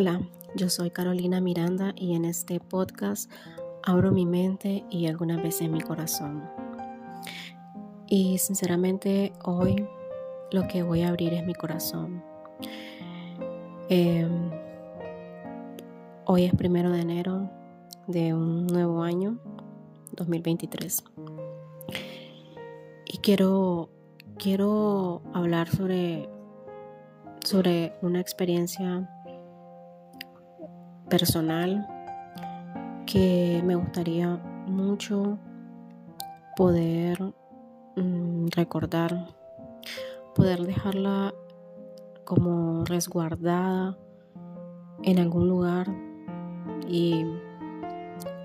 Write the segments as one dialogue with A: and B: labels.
A: Hola, yo soy Carolina Miranda y en este podcast abro mi mente y algunas veces mi corazón. Y sinceramente hoy lo que voy a abrir es mi corazón. Em, hoy es primero de enero de un nuevo año, 2023. Y quiero, quiero hablar sobre, sobre una experiencia personal que me gustaría mucho poder mm, recordar, poder dejarla como resguardada en algún lugar y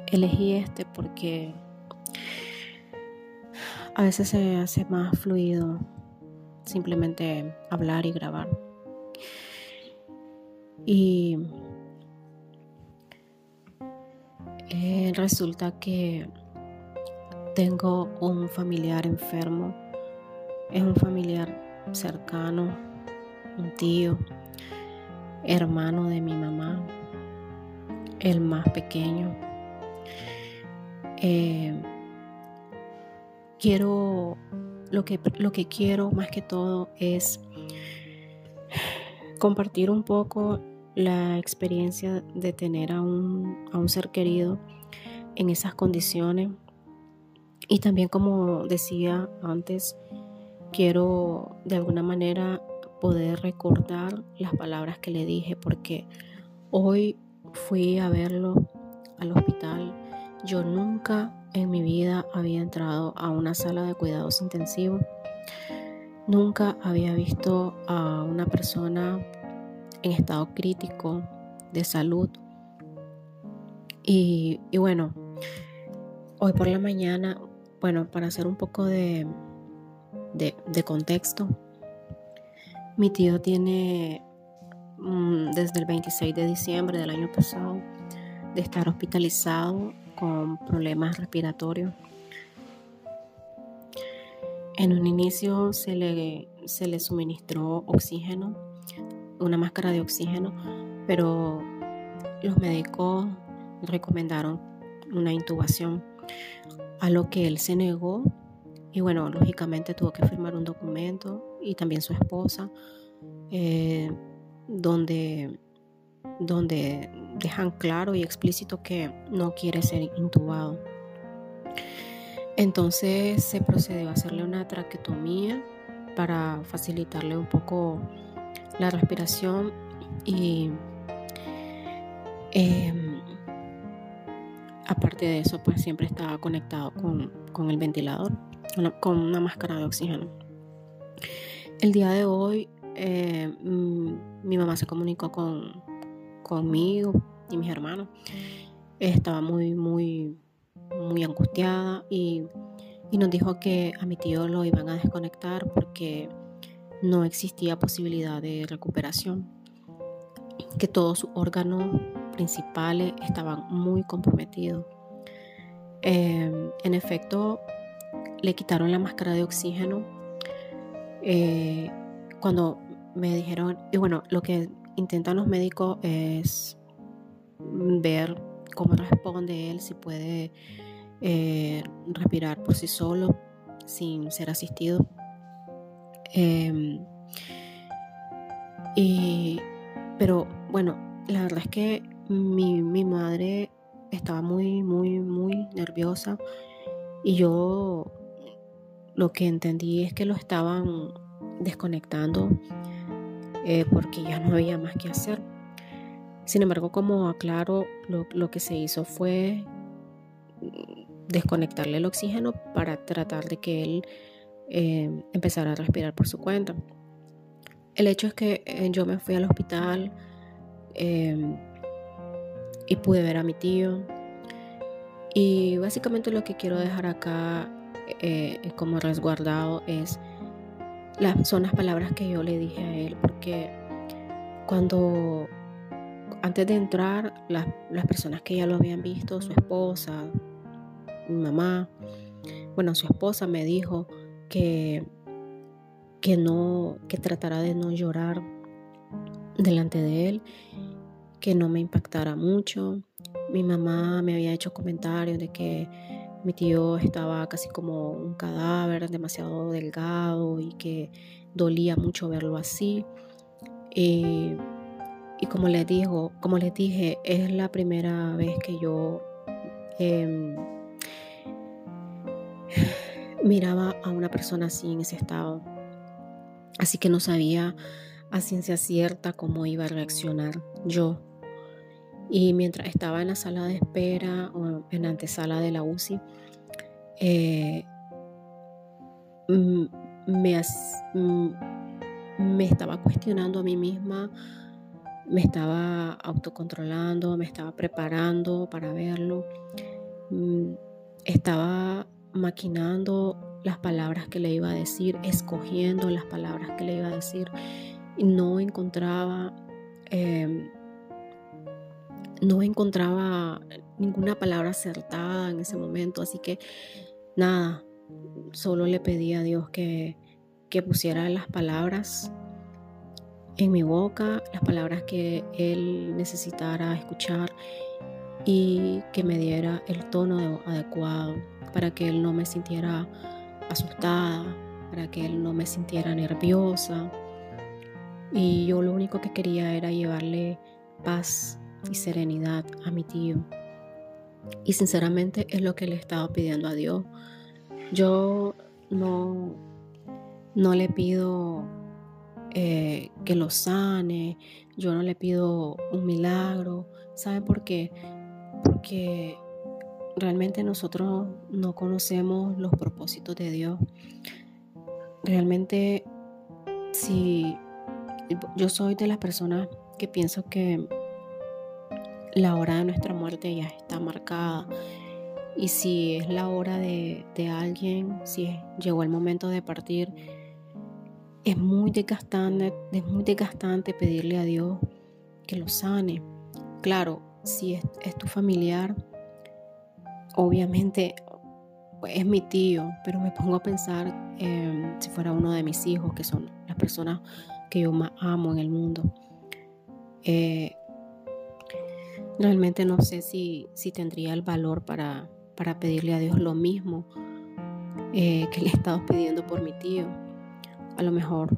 A: elegí este porque a veces se hace más fluido simplemente hablar y grabar. Y Eh, resulta que tengo un familiar enfermo, es un familiar cercano, un tío, hermano de mi mamá, el más pequeño. Eh, quiero, lo que, lo que quiero más que todo es compartir un poco la experiencia de tener a un, a un ser querido en esas condiciones. Y también como decía antes, quiero de alguna manera poder recordar las palabras que le dije porque hoy fui a verlo al hospital. Yo nunca en mi vida había entrado a una sala de cuidados intensivos. Nunca había visto a una persona en estado crítico de salud. Y, bueno, hoy por la mañana, bueno, para hacer un poco de, de, contexto, mi tío tiene mm, desde el 26 de diciembre del año pasado de estar hospitalizado con problemas respiratorios. En un inicio se le, se le suministró oxígeno una máscara de oxígeno, pero los médicos recomendaron una intubación, a lo que él se negó y bueno, lógicamente tuvo que firmar un documento y también su esposa, eh, donde, donde dejan claro y explícito que no quiere ser intubado. Entonces se procedió a hacerle una traquetomía para facilitarle un poco la respiración y em, aparte de eso pues siempre estaba conectado con, el ventilador, con una máscara de oxígeno. El día de hoy em, mi mamá se comunicó con, conmigo y mis hermanos. Estaba muy, muy, muy angustiada y, y nos dijo que a mi tío lo iban a desconectar porque no existía posibilidad de recuperación, que todos sus órganos principales estaban muy comprometidos. Em, en efecto, le quitaron la máscara de oxígeno. Eh, cuando me dijeron, y bueno, lo que intentan los médicos es ver cómo responde él, si puede eh, respirar por sí solo sin ser asistido. Em, y, pero bueno, la verdad es que mi, mi madre estaba muy, muy, muy nerviosa y yo lo que entendí es que lo estaban desconectando eh, porque ya no había más que hacer. Sin embargo, como aclaro, lo, lo, que se hizo fue desconectarle el oxígeno para tratar de que él eh, empezar a respirar por su cuenta. El hecho es que eh, yo me fui al hospital em, y pude ver a mi tío. Y básicamente lo que quiero dejar acá eh, como resguardado es las, son las palabras que yo le dije a él, porque cuando antes de entrar, las, las personas que ya lo habían visto, su esposa, mi mamá, bueno, su esposa me dijo, que, que no, que tratará de no llorar delante de él, que no me impactara mucho. Mi mamá me había hecho comentarios de que mi tío estaba casi como un cadáver, demasiado delgado y que dolía mucho verlo así. y como les digo, como les dije, es la primera vez que yo em, miraba a una persona así en ese estado. Así que no sabía a ciencia cierta cómo iba a reaccionar yo. Y mientras estaba en la sala de espera o en la antesala de la UCI, eh, mm, me, mm, me estaba cuestionando a mí misma, me estaba autocontrolando, me estaba preparando para verlo, mm, estaba maquinando las palabras que le iba a decir, escogiendo las palabras que le iba a decir. Y no encontraba, em, no encontraba ninguna palabra acertada en ese momento. Así que nada, solo le pedí a Dios que, que pusiera las palabras en mi boca, las palabras que Él necesitara escuchar y que me diera el tono adecuado para que él no me sintiera asustada, para que él no me sintiera nerviosa. Y yo lo único que quería era llevarle paz y serenidad a mi tío. Y sinceramente es lo que le estaba pidiendo a Dios. Yo no, no le pido eh, que lo sane, yo no le pido un milagro. ¿Saben por qué? Porque realmente nosotros no conocemos los propósitos de Dios. Realmente, si yo soy de las personas que pienso que la hora de nuestra muerte ya está marcada. Y si es la hora de, alguien, si llegó el momento de partir, es muy desgastante, es muy desgastante pedirle a Dios que lo sane. Claro, si es tu familiar, obviamente es mi tío, pero me pongo a pensar em, si fuera uno de mis hijos, que son las personas que yo más amo en el mundo. Eh, realmente no sé si, si, tendría el valor para, para, pedirle a Dios lo mismo eh, que le he estado pidiendo por mi tío. A lo mejor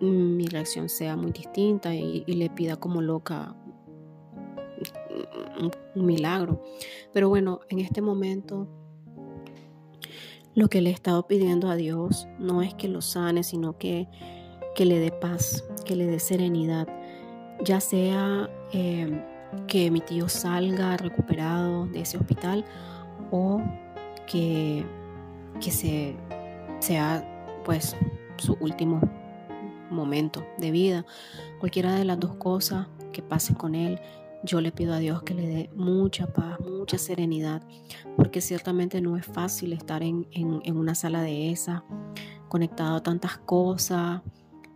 A: mm, mi reacción sea muy distinta y, y le pida como loca un, milagro. Pero bueno, en este momento lo que le he estado pidiendo a Dios no es que lo sane, sino que, que le dé paz, que le dé serenidad. Ya sea em, que mi tío salga recuperado de ese hospital o que, que se, sea pues su último momento de vida. Cualquiera de las dos cosas que pase con él yo le pido a Dios que le dé mucha paz, mucha serenidad, porque ciertamente no es fácil estar en, una sala de esa, conectado a tantas cosas.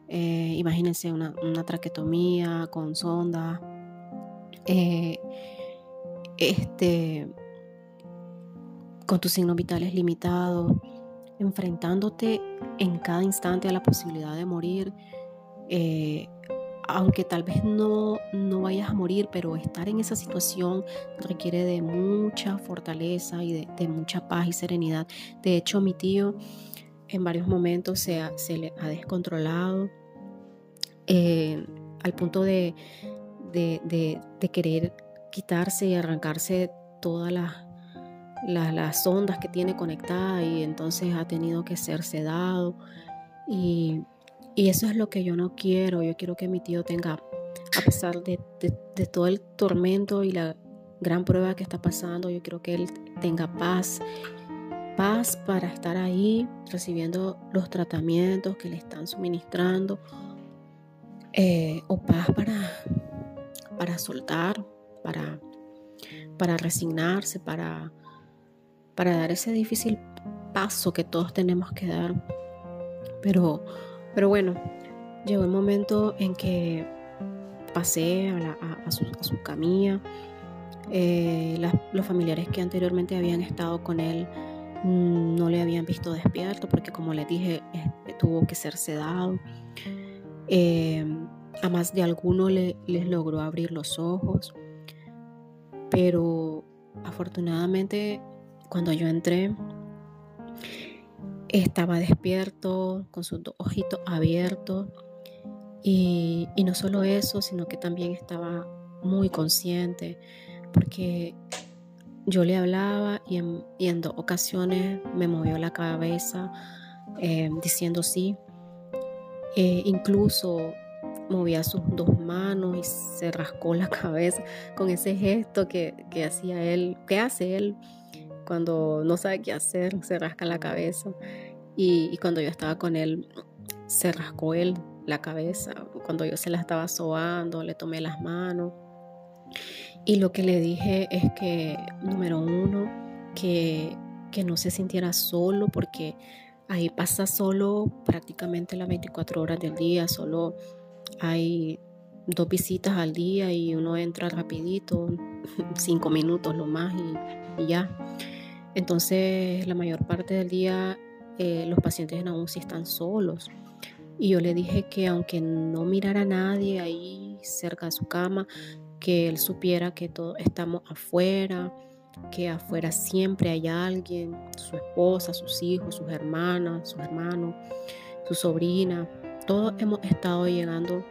A: Eh, imagínense una, traquetomía con sonda. Eh, este, con tus signos vitales limitados, enfrentándote en cada instante a la posibilidad de morir. Eh, aunque tal vez no, no vayas a morir, pero estar en esa situación requiere de mucha fortaleza y de, mucha paz y serenidad. De hecho, mi tío en varios momentos se, se le ha descontrolado eh, al punto de, de, querer quitarse y arrancarse todas las, las, ondas que tiene conectadas y entonces ha tenido que ser sedado y y eso es lo que yo no quiero. Yo quiero que mi tío tenga, a pesar de, todo el tormento y la gran prueba que está pasando, yo quiero que él tenga paz. Paz para estar ahí recibiendo los tratamientos que le están suministrando. Eh, o paz para, para soltar, para, para resignarse, para, para dar ese difícil paso que todos tenemos que dar. Pero pero bueno, llegó el momento en que pasé a, su, camilla. Eh, los familiares que anteriormente habían estado con él mm, no le habían visto despierto porque como les dije tuvo que ser sedado. Eh, a más de alguno le, les logró abrir los ojos, pero afortunadamente cuando yo entré estaba despierto, con sus dos ojitos abiertos. Y, y, no solo eso, sino que también estaba muy consciente, porque yo le hablaba y en, dos ocasiones me movió la cabeza eh, diciendo sí. Eh, incluso movía sus dos manos y se rascó la cabeza con ese gesto que, hacía él, que hace él cuando no sabe qué hacer, se rasca la cabeza. Y, cuando yo estaba con él, se rascó él la cabeza. Cuando yo se la estaba sobando, le tomé las manos. Y lo que le dije es que, número uno, que, que no se sintiera solo porque ahí pasa solo prácticamente las 24 horas del día, solo hay dos visitas al día y uno entra rapidito, cinco minutos lo más y, ya. Entonces la mayor parte del día eh, los pacientes en UCI están solos. Y yo le dije que aunque no mirara a nadie ahí cerca de su cama, que él supiera que todos estamos afuera, que afuera siempre hay alguien, su esposa, sus hijos, sus hermanas, sus hermanos, su sobrina. Todos hemos estado llegando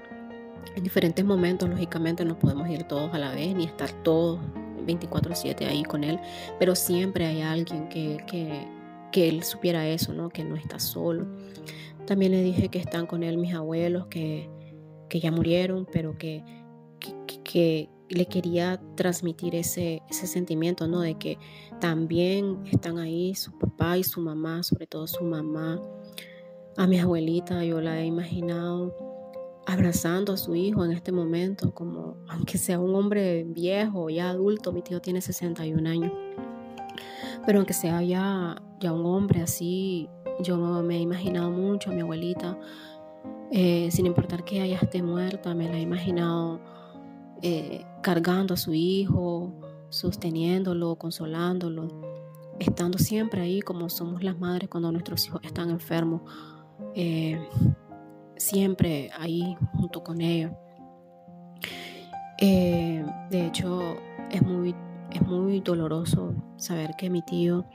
A: en diferentes momentos, lógicamente no podemos ir todos a la vez ni estar todos 24/7 ahí con él, pero siempre hay alguien que, que, que él supiera eso, ¿no? que no está solo. También le dije que están con él mis abuelos, que, que ya murieron, pero que que le quería transmitir ese, ese sentimiento, ¿no? De que también están ahí su papá y su mamá, sobre todo su mamá. A mi abuelita yo la he imaginado abrazando a su hijo en este momento, como aunque sea un hombre viejo, ya adulto, mi tío tiene 61 años, pero aunque sea ya, ya un hombre así, yo me he imaginado mucho a mi abuelita, eh, sin importar que ella esté muerta, me la he imaginado eh, cargando a su hijo, sosteniéndolo, consolándolo, estando siempre ahí como somos las madres cuando nuestros hijos están enfermos, eh, siempre ahí junto con ellos. Eh, de hecho, es muy, es muy doloroso saber que mi tío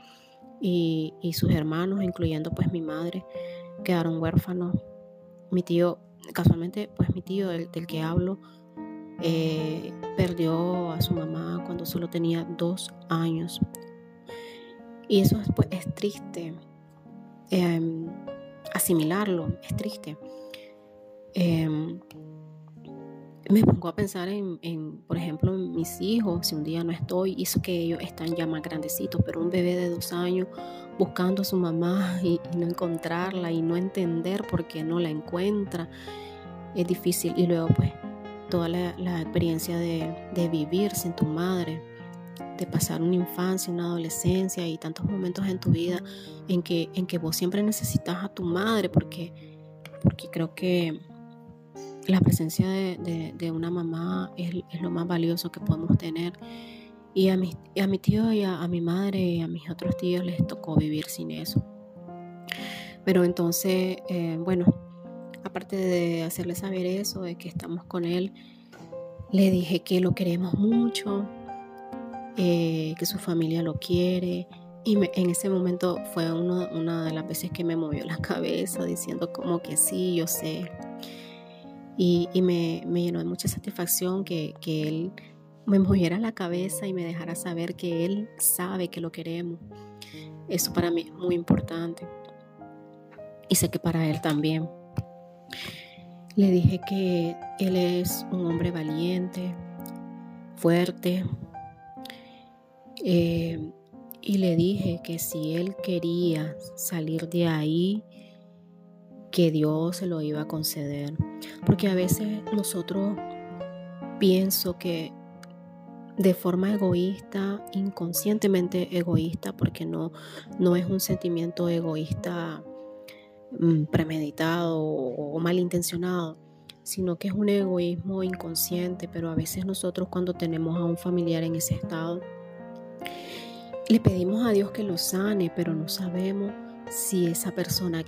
A: y, sus hermanos, incluyendo pues mi madre, quedaron huérfanos. Mi tío, casualmente, pues mi tío del que hablo, eh, perdió a su mamá cuando solo tenía dos años. Y eso pues, es triste. Em, asimilarlo, es triste. Em, me pongo a pensar en, por ejemplo, en mis hijos, si un día no estoy, hizo que ellos están ya más grandecitos, pero un bebé de dos años buscando a su mamá y, no encontrarla y no entender por qué no la encuentra, es difícil. Y luego pues toda la, experiencia de, vivir sin tu madre, de pasar una infancia, una adolescencia y tantos momentos en tu vida en que, en que vos siempre necesitas a tu madre, porque, porque creo que la presencia de, una mamá es, lo más valioso que podemos tener. Y a mi, a mi tío y a, mi madre y a mis otros tíos les tocó vivir sin eso. Pero entonces, eh, bueno, aparte de hacerle saber eso, de que estamos con él, le dije que lo queremos mucho, eh, que su familia lo quiere. Y en ese momento fue una de las veces que me movió la cabeza diciendo como que sí, yo sé. Y, me, llenó de mucha satisfacción que, él me moviera la cabeza y me dejara saber que él sabe que lo queremos. Eso para mí es muy importante. Y sé que para él también. Le dije que él es un hombre valiente, fuerte. Eh, y le dije que si él quería salir de ahí, que Dios se lo iba a conceder. Porque a veces nosotros pienso que de forma egoísta, inconscientemente egoísta, porque no, no es un sentimiento egoísta Mm, premeditado o malintencionado, sino que es un egoísmo inconsciente, pero a veces nosotros cuando tenemos a un familiar en ese estado, le pedimos a Dios que lo sane, pero no sabemos si esa persona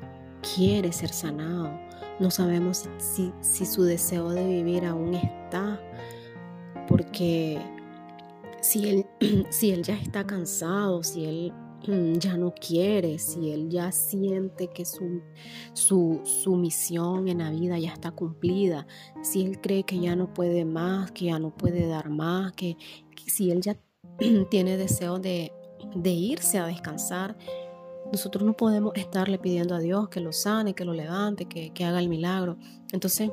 A: quiere ser sanado. No sabemos si, si su deseo de vivir aún está, porque si él, si él ya está cansado, si él mm, ya no quiere, si él ya siente que su, su, su, misión en la vida ya está cumplida, si él cree que ya no puede más, que ya no puede dar más, que, si él ya tiene deseo de, de irse a descansar, nosotros no podemos estarle pidiendo a Dios que lo sane, que lo levante, que, haga el milagro. Entonces,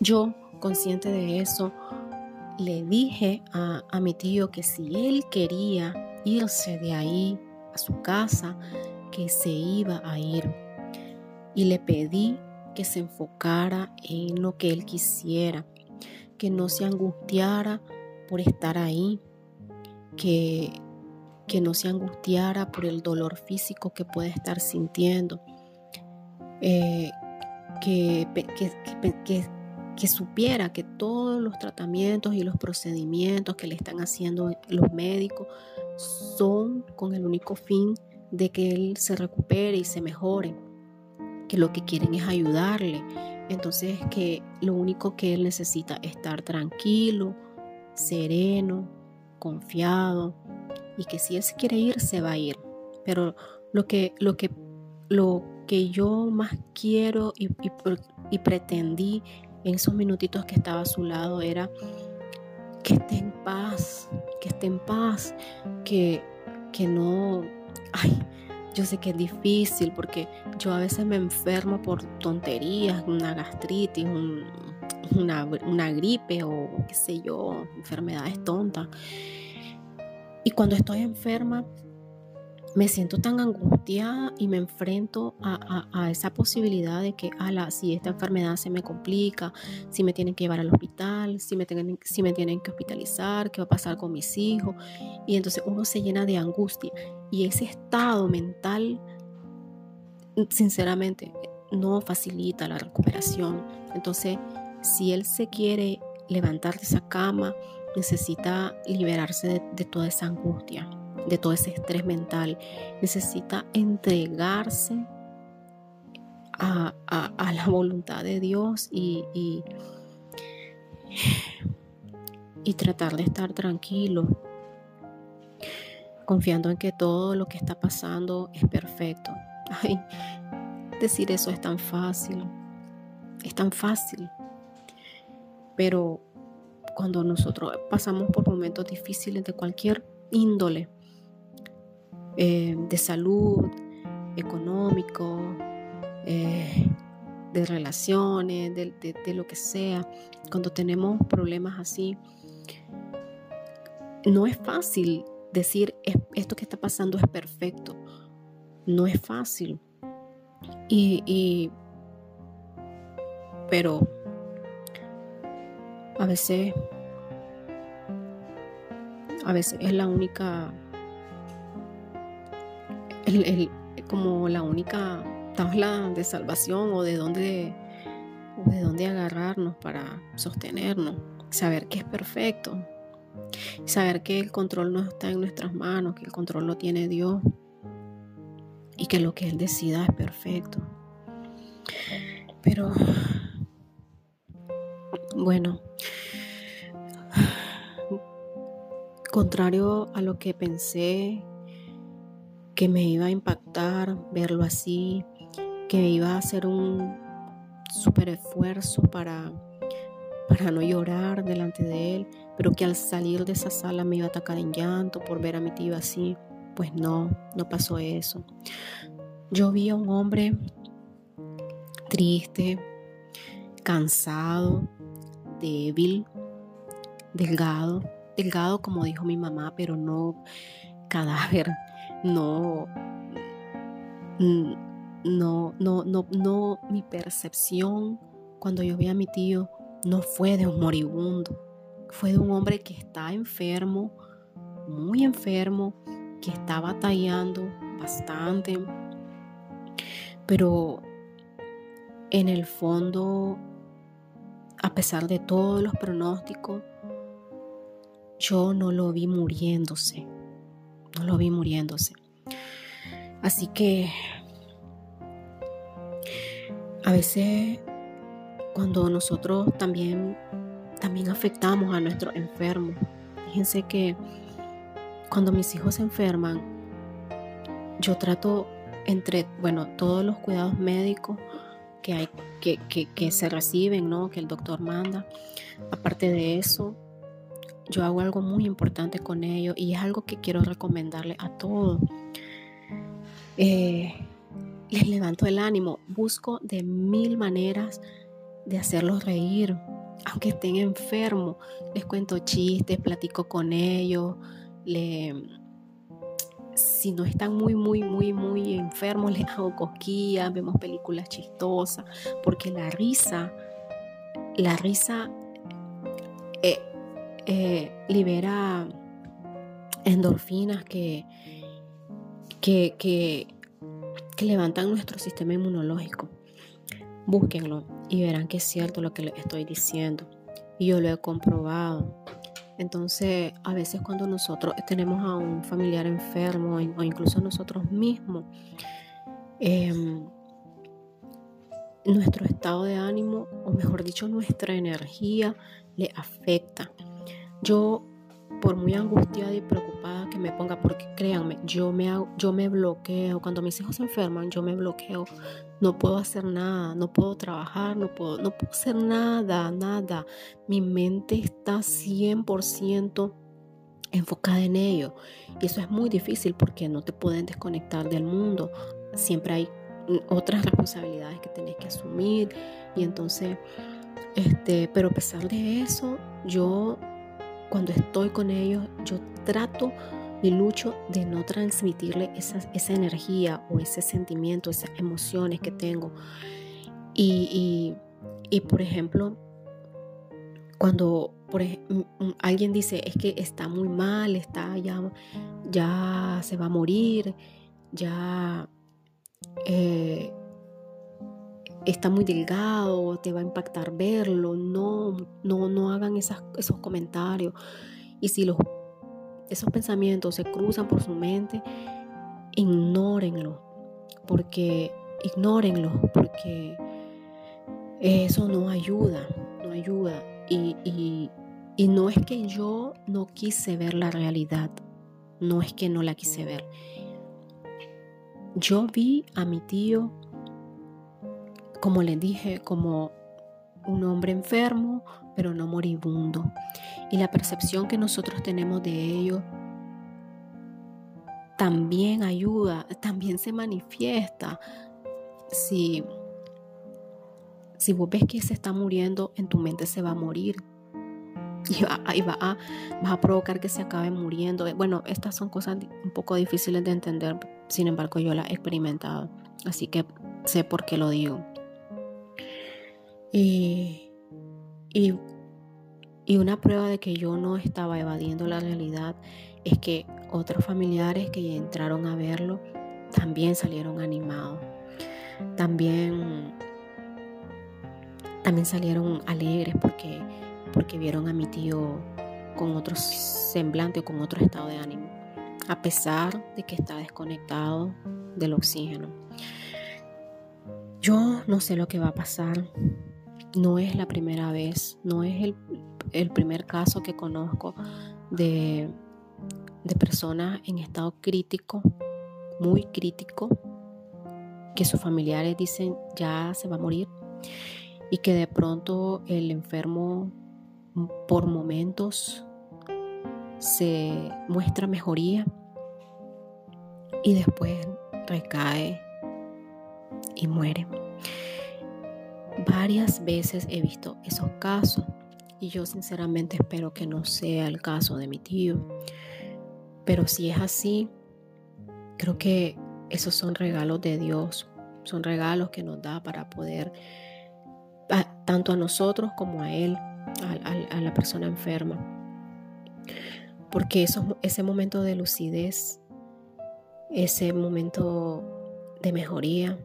A: yo, consciente de eso, le dije a, a, mi tío que si él quería irse de ahí a su casa, que se iba a ir. Y le pedí que se enfocara en lo que él quisiera, que no se angustiara por estar ahí, que que no se angustiara por el dolor físico que puede estar sintiendo, eh, que, que, supiera que todos los tratamientos y los procedimientos que le están haciendo los médicos son con el único fin de que él se recupere y se mejore, que lo que quieren es ayudarle. Entonces que lo único que él necesita es estar tranquilo, sereno, confiado, y que si él se quiere ir, se va a ir. Pero lo que, lo que, lo que yo más quiero y, y, pretendí en esos minutitos que estaba a su lado era que esté en paz, que esté en paz, que, que no, ay, yo sé que es difícil porque yo a veces me enfermo por tonterías, una gastritis, una, una, gripe o qué sé yo, enfermedades tontas. Y cuando estoy enferma, me siento tan angustiada y me enfrento a, esa posibilidad de que, ala, si esta enfermedad se me complica, si me tienen que llevar al hospital, si me, tienen, si me tienen que hospitalizar, qué va a pasar con mis hijos. Y entonces uno se llena de angustia. Y ese estado mental, sinceramente, no facilita la recuperación. Entonces, si él se quiere levantar de esa cama, necesita liberarse de, toda esa angustia, de todo ese estrés mental, necesita entregarse a, la voluntad de Dios y, y, tratar de estar tranquilo, confiando en que todo lo que está pasando es perfecto. Ay, decir eso es tan fácil, es tan fácil, pero cuando nosotros pasamos por momentos difíciles de cualquier índole, eh, de salud, económico, eh, de relaciones, de, lo que sea, cuando tenemos problemas así, no es fácil decir esto que está pasando es perfecto. No es fácil. y pero a veces, a veces es la única, como la única tabla de salvación o de dónde, de dónde agarrarnos para sostenernos, saber que es perfecto, saber que el control no está en nuestras manos, que el control lo tiene Dios y que lo que Él decida es perfecto. Pero bueno, contrario a lo que pensé que me iba a impactar verlo así, que iba a hacer un super esfuerzo para, para no llorar delante de él, pero que al salir de esa sala me iba a atacar en llanto por ver a mi tío así. Pues no, no pasó eso. Yo vi a un hombre triste, cansado, débil, delgado, delgado como dijo mi mamá, pero no cadáver, no, no, no, no, no, mi percepción cuando yo vi a mi tío no fue de un moribundo, fue de un hombre que está enfermo, muy enfermo, que está batallando bastante, pero en el fondo a pesar de todos los pronósticos, yo no lo vi muriéndose. No lo vi muriéndose. Así que a veces cuando nosotros también, también afectamos a nuestros enfermos. Fíjense que cuando mis hijos se enferman, yo trato entre, bueno, todos los cuidados médicos que hay, que, que, se reciben, ¿no? Que el doctor manda. Aparte de eso, yo hago algo muy importante con ellos y es algo que quiero recomendarle a todos. Eh, les levanto el ánimo, busco de mil maneras de hacerlos reír, aunque estén enfermos, les cuento chistes, platico con ellos, le, si no están muy, muy, muy, muy enfermos, les hago cosquillas, vemos películas chistosas, porque la risa, la risa eh, eh, libera endorfinas que, que, que, que levantan nuestro sistema inmunológico. Búsquenlo y verán que es cierto lo que les estoy diciendo. Y yo lo he comprobado. Entonces, a veces cuando nosotros tenemos a un familiar enfermo o incluso nosotros mismos, em, nuestro estado de ánimo, o mejor dicho, nuestra energía le afecta. Yo, por muy angustiada y preocupada que me ponga, porque créanme, yo me, yo me bloqueo. Cuando mis hijos se enferman, yo me bloqueo. No puedo hacer nada, no puedo trabajar, no puedo, no puedo hacer nada, nada. Mi mente está 100% enfocada en ello. Y eso es muy difícil porque no te pueden desconectar del mundo. Siempre hay otras responsabilidades que tenés que asumir. Y entonces, este, pero a pesar de eso, yo cuando estoy con ellos, yo trato y lucho de no transmitirle esa, esa energía o ese sentimiento, esas emociones que tengo. Y, y, por ejemplo, cuando por alguien dice es que está muy mal, está ya, ya se va a morir, ya eh, está muy delgado, te va a impactar verlo, no, no, no hagan esas, esos comentarios. Y si los esos pensamientos se cruzan por su mente, ignórenlo, porque ignórenlo, porque eso no ayuda, no ayuda. Y, y no es que yo no quise ver la realidad, no es que no la quise ver. Yo vi a mi tío, como le dije, como un hombre enfermo, pero no moribundo. Y la percepción que nosotros tenemos de ello también ayuda, también se manifiesta. Si, si vos ves que se está muriendo, en tu mente se va a morir. Y, va, va a, va a provocar que se acabe muriendo. Bueno, estas son cosas un poco difíciles de entender, sin embargo yo las he experimentado, así que sé por qué lo digo. Y, y y una prueba de que yo no estaba evadiendo la realidad es que otros familiares que entraron a verlo también salieron animados. También, también salieron alegres porque, porque vieron a mi tío con otro semblante o con otro estado de ánimo, a pesar de que está desconectado del oxígeno. Yo no sé lo que va a pasar, no es la primera vez, no es el, primer caso que conozco de, de personas en estado crítico, muy crítico, que sus familiares dicen ya se va a morir y que de pronto el enfermo por momentos se muestra mejoría y después recae y muere. Varias veces he visto esos casos y yo sinceramente espero que no sea el caso de mi tío. Pero si es así, creo que esos son regalos de Dios, son regalos que nos da para poder, tanto a nosotros como a Él, a, la persona enferma. Porque ese momento de lucidez, ese momento de mejoría,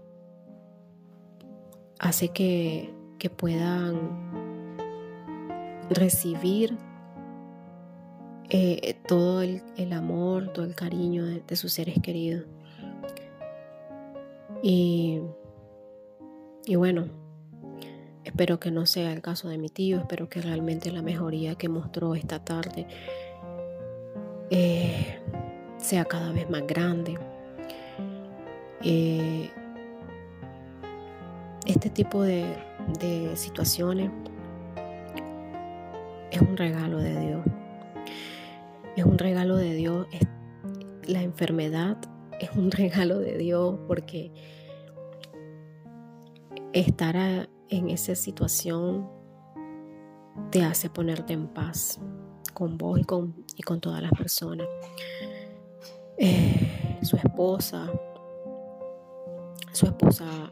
A: hace que, que puedan recibir eh, todo el, amor, todo el cariño de, sus seres queridos. Y, y bueno, espero que no sea el caso de mi tío, espero que realmente la mejoría que mostró esta tarde eh, sea cada vez más grande. Eh, este tipo de, de situaciones es un regalo de Dios. Es un regalo de Dios. La enfermedad es un regalo de Dios porque estar en esa situación te hace ponerte en paz con vos y con, y con todas las personas. Eh, su esposa, su esposa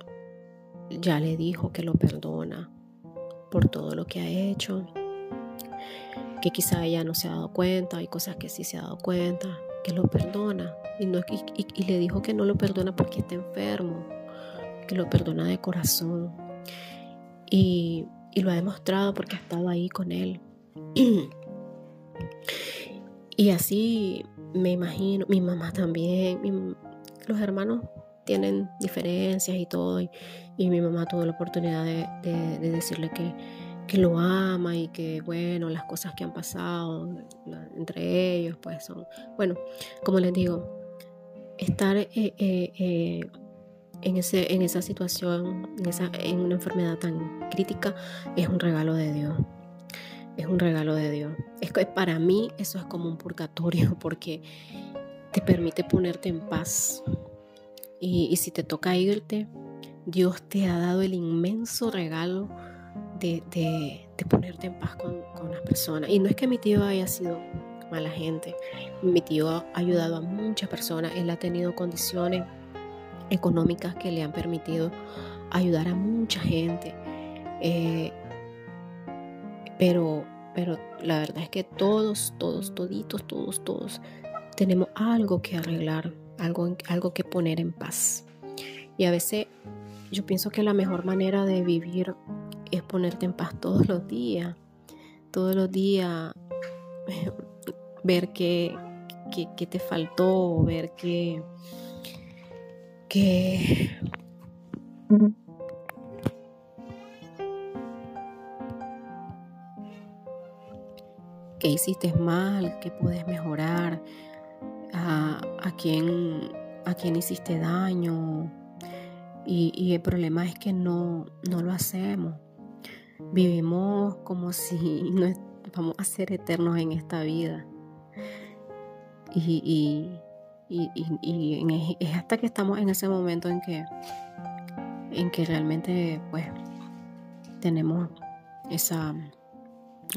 A: ya le dijo que lo perdona por todo lo que ha hecho, que quizá ella no se ha dado cuenta, hay cosas que sí se ha dado cuenta, que lo perdona. Y, no, y, le dijo que no lo perdona porque está enfermo, que lo perdona de corazón. Y, y lo ha demostrado porque ha estado ahí con él. y así me imagino, mi mamá también, los hermanos tienen diferencias y todo, y, mi mamá tuvo la oportunidad de, decirle que, que, lo ama y que, bueno, las cosas que han pasado entre ellos, pues son, bueno, como les digo, estar eh, eh, eh, en, ese, en esa situación, en, esa, en una enfermedad tan crítica, es un regalo de Dios es un regalo de Dios. Es que para mí eso es como un purgatorio porque te permite ponerte en paz. Y, si te toca irte, Dios te ha dado el inmenso regalo de, ponerte en paz con, las personas. Y no es que mi tío haya sido mala gente. Mi tío ha ayudado a muchas personas. Él ha tenido condiciones económicas que le han permitido ayudar a mucha gente. Eh, pero, pero la verdad es que todos, todos, toditos, todos, todos tenemos algo que arreglar, algo, algo que poner en paz. Y a veces yo pienso que la mejor manera de vivir es ponerte en paz todos los días. Todos los días ver qué, qué, te faltó, ver qué, qué, qué hiciste mal, qué puedes mejorar, a, a, quién, a hiciste daño. Y, el problema es que no, no lo hacemos. Vivimos como si no vamos a ser eternos en esta vida. Y, y, es hasta que estamos en ese momento en que, en que realmente pues tenemos esa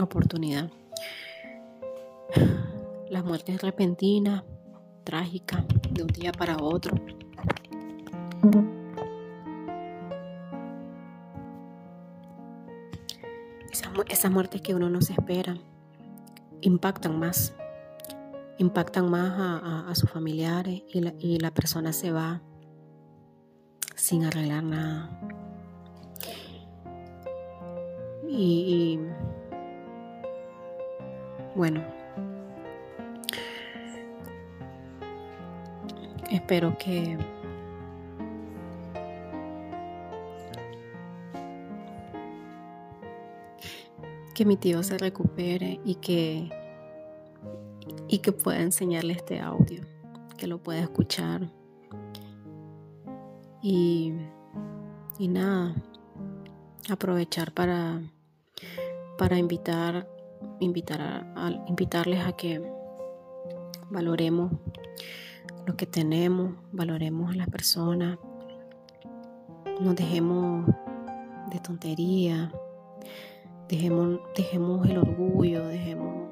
A: oportunidad. Las muertes repentinas, trágicas, de un día para otro. Esas, muertes que uno no se espera impactan más, impactan más a, sus familiares y la, persona se va sin arreglar nada. y bueno, Espero que que mi tío se recupere y que y que pueda enseñarle este audio, que lo pueda escuchar. Y, y nada, aprovechar para, para invitar, invitar a, invitarles a que valoremos lo que tenemos, valoremos a las personas, nos dejemos de tontería, dejemos, dejemos el orgullo, dejemos,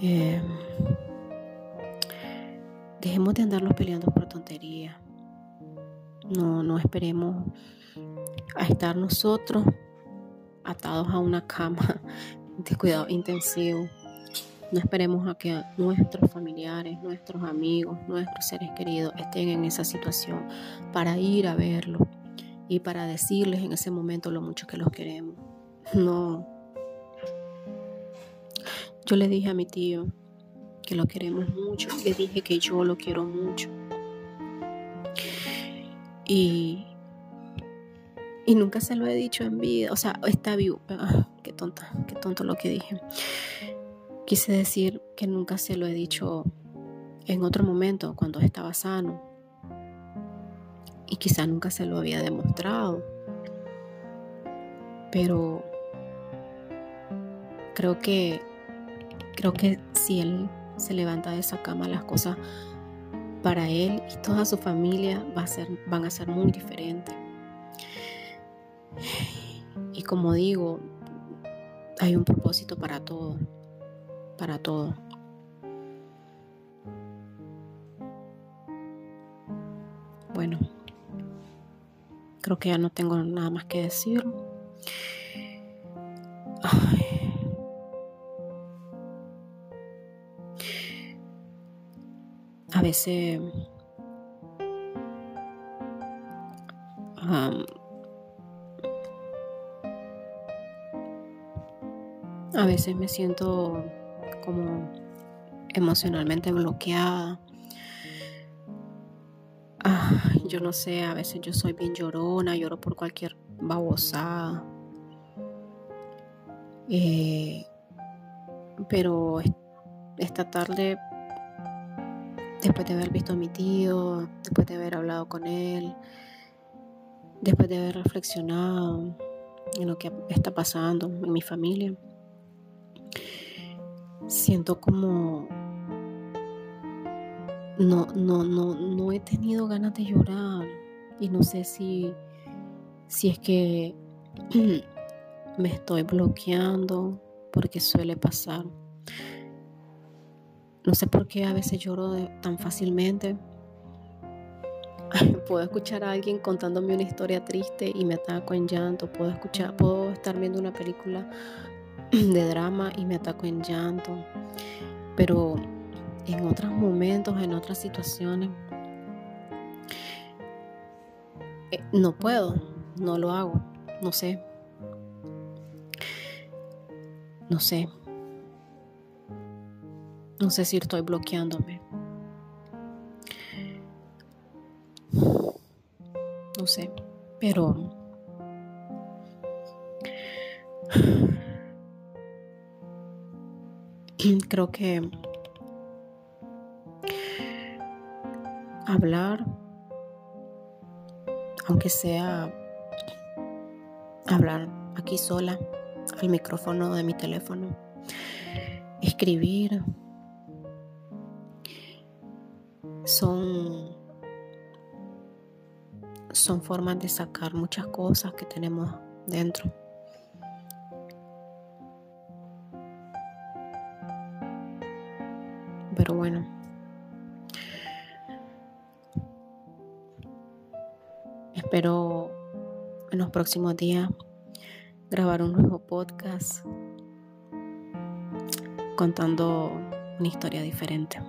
A: eh, dejemos de andarnos peleando por tontería. No, no esperemos a estar nosotros atados a una cama de cuidado intensivo no esperemos a que nuestros familiares, nuestros amigos, nuestros seres queridos estén en esa situación para ir a verlo y para decirles en ese momento lo mucho que los queremos. No. Yo le dije a mi tío que lo queremos mucho. Le dije que yo lo quiero mucho. Y, y nunca se lo he dicho en vida. O sea, está vivo. Ah, qué tonta, qué tonto lo que dije. Quise decir que nunca se lo he dicho en otro momento, cuando estaba sano. Y quizá nunca se lo había demostrado. Pero creo que creo que si él se levanta de esa cama, las cosas para él y toda su familia van a ser muy diferentes. Y como digo, hay un propósito para todo, para todo. Bueno, creo que ya no tengo nada más que decir. A veces A veces me siento como emocionalmente bloqueada. yo no sé, a veces yo soy bien llorona, lloro por cualquier babosada. Eh, pero esta tarde, después de haber visto a mi tío, después de haber hablado con él, después de haber reflexionado en lo que está pasando en mi familia, siento como no, no, no, no he tenido ganas de llorar y no sé si, si es que me estoy bloqueando porque suele pasar. No sé por qué a veces lloro tan fácilmente. Puedo escuchar a alguien contándome una historia triste y me ataco en llanto. Puedo escuchar, puedo estar viendo una película de drama y me ataco en llanto. Pero en otros momentos, en otras situaciones, eh, no puedo, no lo hago, no sé. No sé. No sé si estoy bloqueándome. No sé, pero creo que hablar, aunque sea hablar aquí sola al micrófono de mi teléfono, escribir, son, son formas de sacar muchas cosas que tenemos dentro. Bueno. Espero en los próximos días grabar un nuevo podcast contando una historia diferente.